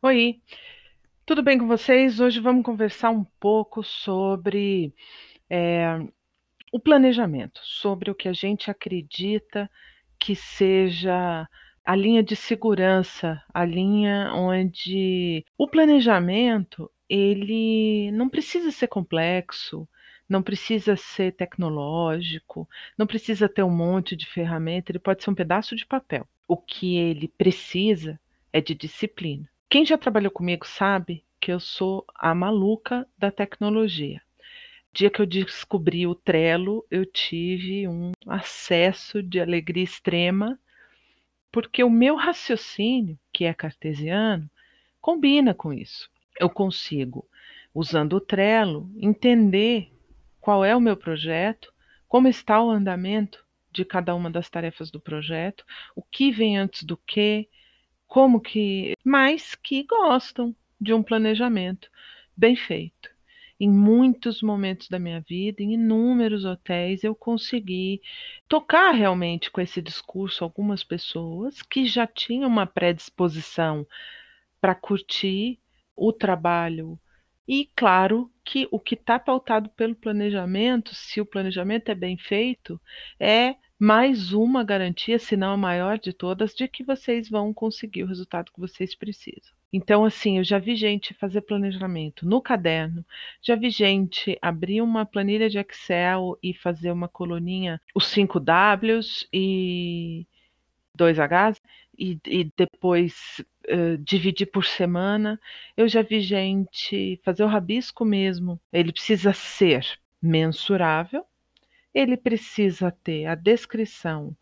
Oi, tudo bem com vocês? Hoje vamos conversar um pouco sobre é, o planejamento, sobre o que a gente acredita que seja a linha de segurança, a linha onde o planejamento ele não precisa ser complexo, não precisa ser tecnológico, não precisa ter um monte de ferramenta, ele pode ser um pedaço de papel. O que ele precisa é de disciplina. Quem já trabalhou comigo sabe que eu sou a maluca da tecnologia. Dia que eu descobri o Trello, eu tive um acesso de alegria extrema, porque o meu raciocínio, que é cartesiano, combina com isso. Eu consigo, usando o Trello, entender qual é o meu projeto, como está o andamento de cada uma das tarefas do projeto, o que vem antes do que, como que, mas que gostam de um planejamento bem feito. Em muitos momentos da minha vida, em inúmeros hotéis, eu consegui tocar realmente com esse discurso algumas pessoas que já tinham uma predisposição para curtir o trabalho. E claro que o que está pautado pelo planejamento, se o planejamento é bem feito, é mais uma garantia, se não a maior de todas, de que vocês vão conseguir o resultado que vocês precisam. Então, assim, eu já vi gente fazer planejamento no caderno, já vi gente abrir uma planilha de Excel e fazer uma coluninha, os 5 Ws e 2 Hs, e, e depois uh, dividir por semana. Eu já vi gente fazer o rabisco mesmo. Ele precisa ser mensurável, ele precisa ter a descrição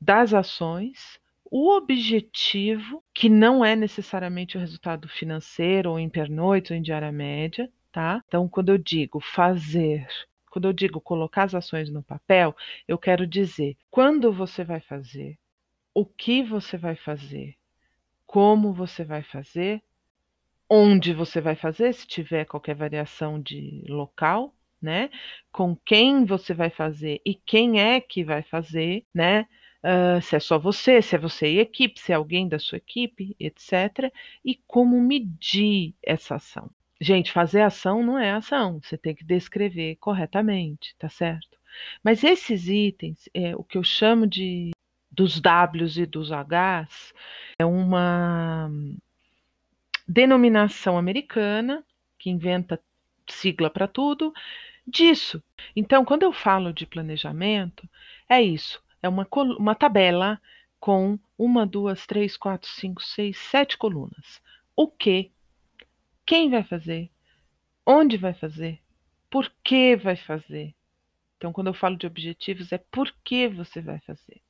das ações, o objetivo, que não é necessariamente o resultado financeiro, ou em pernoite, ou em diária média, tá? Então, quando eu digo fazer, quando eu digo colocar as ações no papel, eu quero dizer quando você vai fazer, o que você vai fazer, como você vai fazer, onde você vai fazer, se tiver qualquer variação de local, né? Com quem você vai fazer e quem é que vai fazer, né? Uh, se é só você, se é você e equipe, se é alguém da sua equipe, etc. E como medir essa ação. Gente, fazer ação não é ação, você tem que descrever corretamente, tá certo? Mas esses itens, é, o que eu chamo de dos Ws e dos Hs, é uma denominação americana que inventa sigla para tudo, disso. Então, quando eu falo de planejamento, é isso: é uma, uma tabela com uma, duas, três, quatro, cinco, seis, sete colunas. O que? Quem vai fazer? Onde vai fazer? Por que vai fazer? Então, quando eu falo de objetivos, é por que você vai fazer.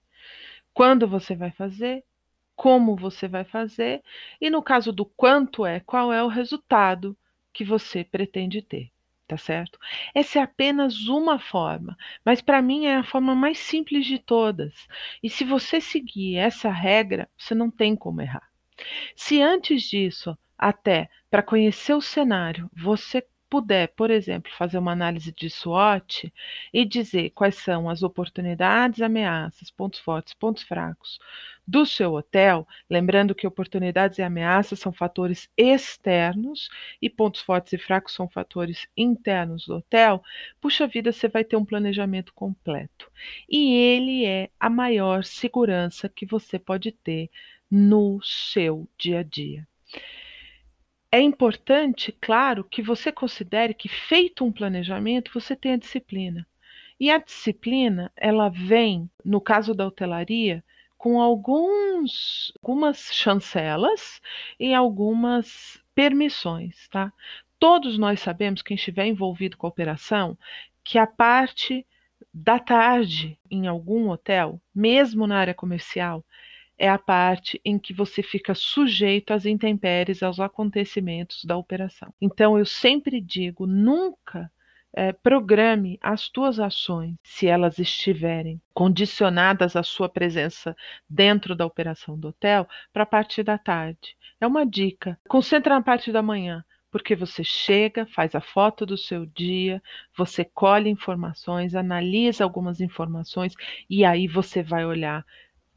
Quando você vai fazer, como você vai fazer, e no caso do quanto é, qual é o resultado que você pretende ter tá certo? Essa é apenas uma forma, mas para mim é a forma mais simples de todas. E se você seguir essa regra, você não tem como errar. Se antes disso, até para conhecer o cenário, você puder, por exemplo, fazer uma análise de SWOT e dizer quais são as oportunidades, ameaças, pontos fortes, pontos fracos do seu hotel, lembrando que oportunidades e ameaças são fatores externos e pontos fortes e fracos são fatores internos do hotel, puxa vida, você vai ter um planejamento completo. E ele é a maior segurança que você pode ter no seu dia a dia. É importante, claro, que você considere que feito um planejamento, você tenha disciplina. E a disciplina, ela vem, no caso da hotelaria, com alguns, algumas chancelas e algumas permissões, tá? Todos nós sabemos, quem estiver envolvido com a operação, que a parte da tarde em algum hotel, mesmo na área comercial, é a parte em que você fica sujeito às intempéries, aos acontecimentos da operação. Então, eu sempre digo: nunca é, programe as tuas ações, se elas estiverem condicionadas à sua presença dentro da operação do hotel, para a parte da tarde. É uma dica. Concentra na parte da manhã porque você chega, faz a foto do seu dia, você colhe informações, analisa algumas informações e aí você vai olhar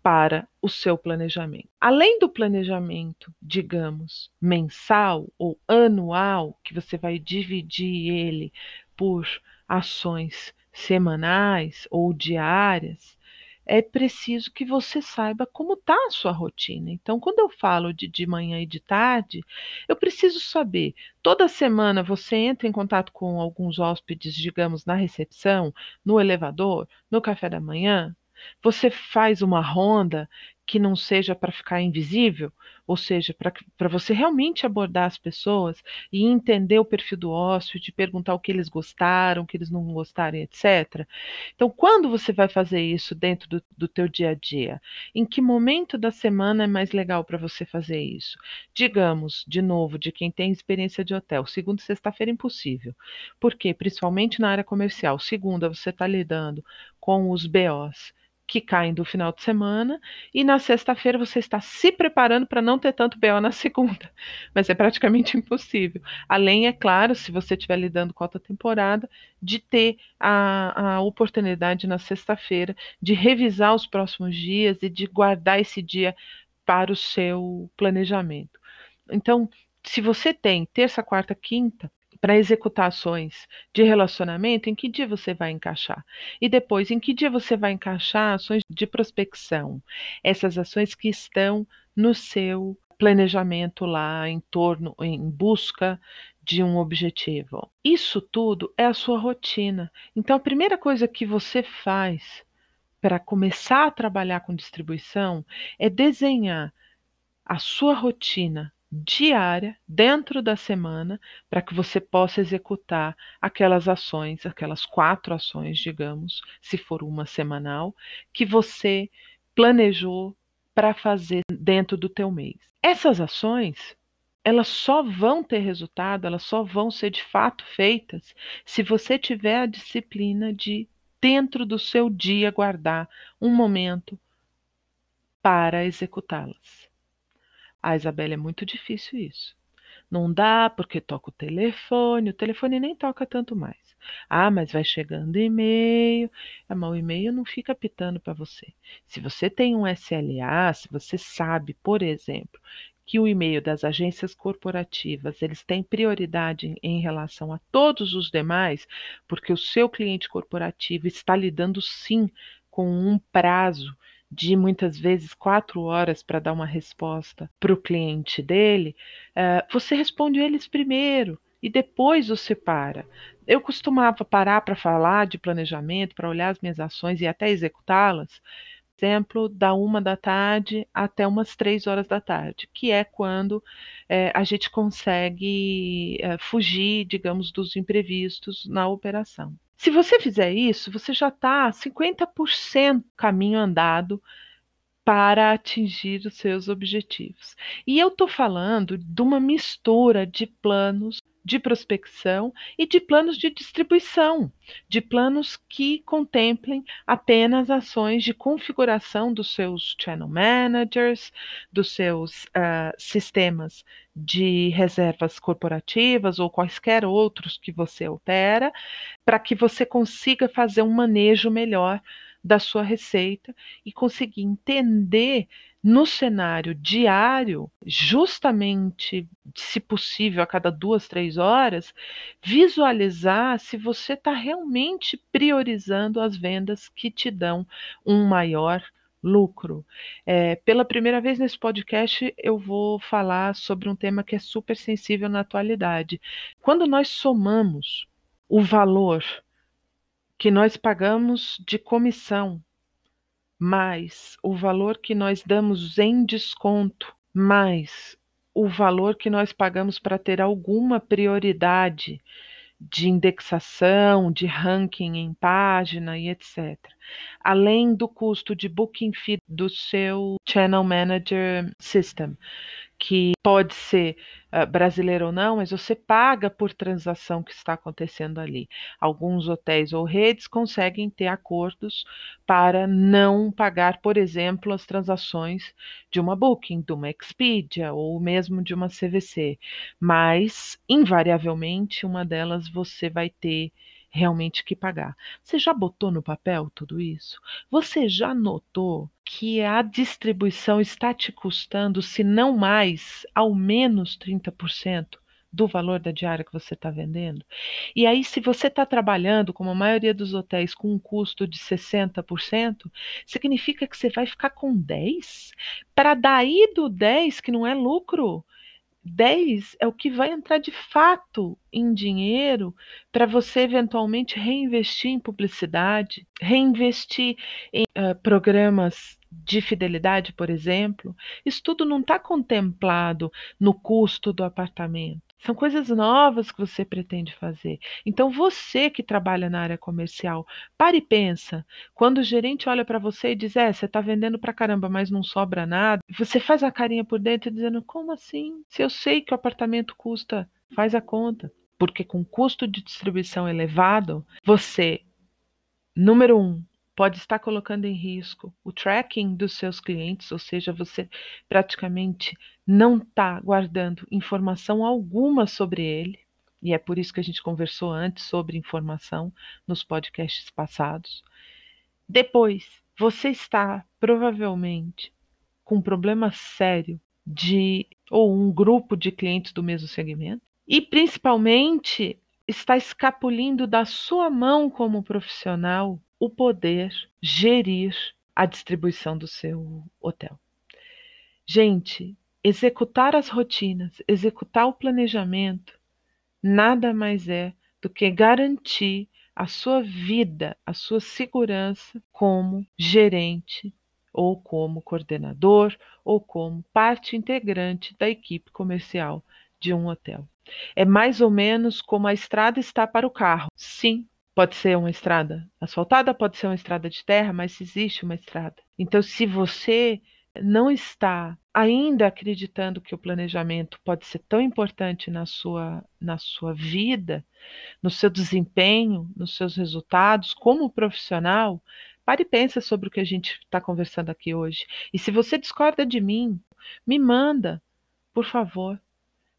para o seu planejamento. Além do planejamento, digamos, mensal ou anual, que você vai dividir ele por ações semanais ou diárias, é preciso que você saiba como está a sua rotina. Então, quando eu falo de, de manhã e de tarde, eu preciso saber. Toda semana você entra em contato com alguns hóspedes, digamos, na recepção, no elevador, no café da manhã. Você faz uma ronda que não seja para ficar invisível, ou seja, para você realmente abordar as pessoas e entender o perfil do hóspede, perguntar o que eles gostaram, o que eles não gostaram, etc. Então, quando você vai fazer isso dentro do, do teu dia a dia? Em que momento da semana é mais legal para você fazer isso? Digamos, de novo, de quem tem experiência de hotel, segunda e sexta-feira é impossível. Por quê? Principalmente na área comercial. Segunda, você está lidando com os BOs que caem do final de semana, e na sexta-feira você está se preparando para não ter tanto BO na segunda, mas é praticamente impossível. Além, é claro, se você estiver lidando com alta temporada, de ter a, a oportunidade na sexta-feira de revisar os próximos dias e de guardar esse dia para o seu planejamento. Então, se você tem terça, quarta, quinta, para executar ações de relacionamento, em que dia você vai encaixar? E depois, em que dia você vai encaixar ações de prospecção? Essas ações que estão no seu planejamento lá em torno, em busca de um objetivo. Isso tudo é a sua rotina. Então, a primeira coisa que você faz para começar a trabalhar com distribuição é desenhar a sua rotina diária dentro da semana para que você possa executar aquelas ações, aquelas quatro ações, digamos, se for uma semanal, que você planejou para fazer dentro do teu mês. Essas ações, elas só vão ter resultado, elas só vão ser de fato feitas se você tiver a disciplina de dentro do seu dia guardar um momento para executá-las. Ah, Isabela, é muito difícil isso. Não dá porque toca o telefone, o telefone nem toca tanto mais. Ah, mas vai chegando e-mail. Ah, mas o e-mail não fica pitando para você. Se você tem um SLA, se você sabe, por exemplo, que o e-mail das agências corporativas eles têm prioridade em relação a todos os demais, porque o seu cliente corporativo está lidando sim com um prazo de muitas vezes quatro horas para dar uma resposta para o cliente dele, uh, você responde eles primeiro e depois você para. Eu costumava parar para falar de planejamento, para olhar as minhas ações e até executá-las, exemplo, da uma da tarde até umas três horas da tarde, que é quando é, a gente consegue é, fugir, digamos, dos imprevistos na operação. Se você fizer isso, você já está 50% caminho andado para atingir os seus objetivos. E eu estou falando de uma mistura de planos de prospecção e de planos de distribuição, de planos que contemplem apenas ações de configuração dos seus channel managers, dos seus uh, sistemas de reservas corporativas ou quaisquer outros que você opera, para que você consiga fazer um manejo melhor da sua receita e conseguir entender no cenário diário, justamente, se possível, a cada duas, três horas, visualizar se você está realmente priorizando as vendas que te dão um maior lucro. É, pela primeira vez nesse podcast, eu vou falar sobre um tema que é super sensível na atualidade. Quando nós somamos o valor que nós pagamos de comissão mais o valor que nós damos em desconto, mais o valor que nós pagamos para ter alguma prioridade de indexação, de ranking em página e etc. Além do custo de booking fee do seu Channel Manager System, que pode ser uh, brasileiro ou não, mas você paga por transação que está acontecendo ali. Alguns hotéis ou redes conseguem ter acordos para não pagar, por exemplo, as transações de uma Booking, de uma Expedia ou mesmo de uma CVC, mas invariavelmente uma delas você vai ter realmente que pagar. Você já botou no papel tudo isso? Você já notou que a distribuição está te custando, se não mais, ao menos 30%? do valor da diária que você está vendendo. E aí, se você está trabalhando, como a maioria dos hotéis, com um custo de 60%, significa que você vai ficar com 10%? Para daí do 10%, que não é lucro, 10 é o que vai entrar de fato em dinheiro para você eventualmente reinvestir em publicidade, reinvestir em uh, programas de fidelidade, por exemplo. Isso tudo não está contemplado no custo do apartamento. São coisas novas que você pretende fazer. Então, você que trabalha na área comercial, pare e pensa. Quando o gerente olha para você e diz: É, você está vendendo para caramba, mas não sobra nada, você faz a carinha por dentro dizendo: Como assim? Se eu sei que o apartamento custa, faz a conta. Porque com custo de distribuição elevado, você, número um, pode estar colocando em risco o tracking dos seus clientes, ou seja, você praticamente não está guardando informação alguma sobre ele. E é por isso que a gente conversou antes sobre informação nos podcasts passados. Depois, você está provavelmente com um problema sério de ou um grupo de clientes do mesmo segmento e principalmente está escapulindo da sua mão como profissional o poder gerir a distribuição do seu hotel. Gente, executar as rotinas, executar o planejamento, nada mais é do que garantir a sua vida, a sua segurança como gerente ou como coordenador ou como parte integrante da equipe comercial de um hotel. É mais ou menos como a estrada está para o carro. Sim, Pode ser uma estrada asfaltada, pode ser uma estrada de terra, mas existe uma estrada. Então, se você não está ainda acreditando que o planejamento pode ser tão importante na sua, na sua vida, no seu desempenho, nos seus resultados como profissional, pare e pensa sobre o que a gente está conversando aqui hoje. E se você discorda de mim, me manda, por favor.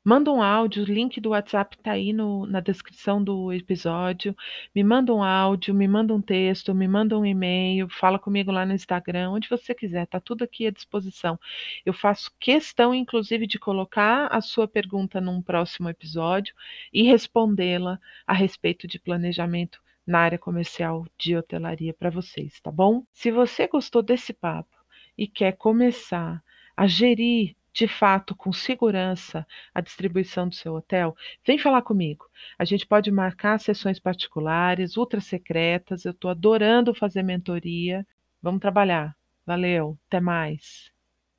Manda um áudio, o link do WhatsApp está aí no, na descrição do episódio. Me manda um áudio, me manda um texto, me manda um e-mail, fala comigo lá no Instagram, onde você quiser, tá tudo aqui à disposição. Eu faço questão, inclusive, de colocar a sua pergunta num próximo episódio e respondê-la a respeito de planejamento na área comercial de hotelaria para vocês, tá bom? Se você gostou desse papo e quer começar a gerir de fato com segurança a distribuição do seu hotel, vem falar comigo. A gente pode marcar sessões particulares, ultra secretas. Eu estou adorando fazer mentoria. Vamos trabalhar. Valeu, até mais.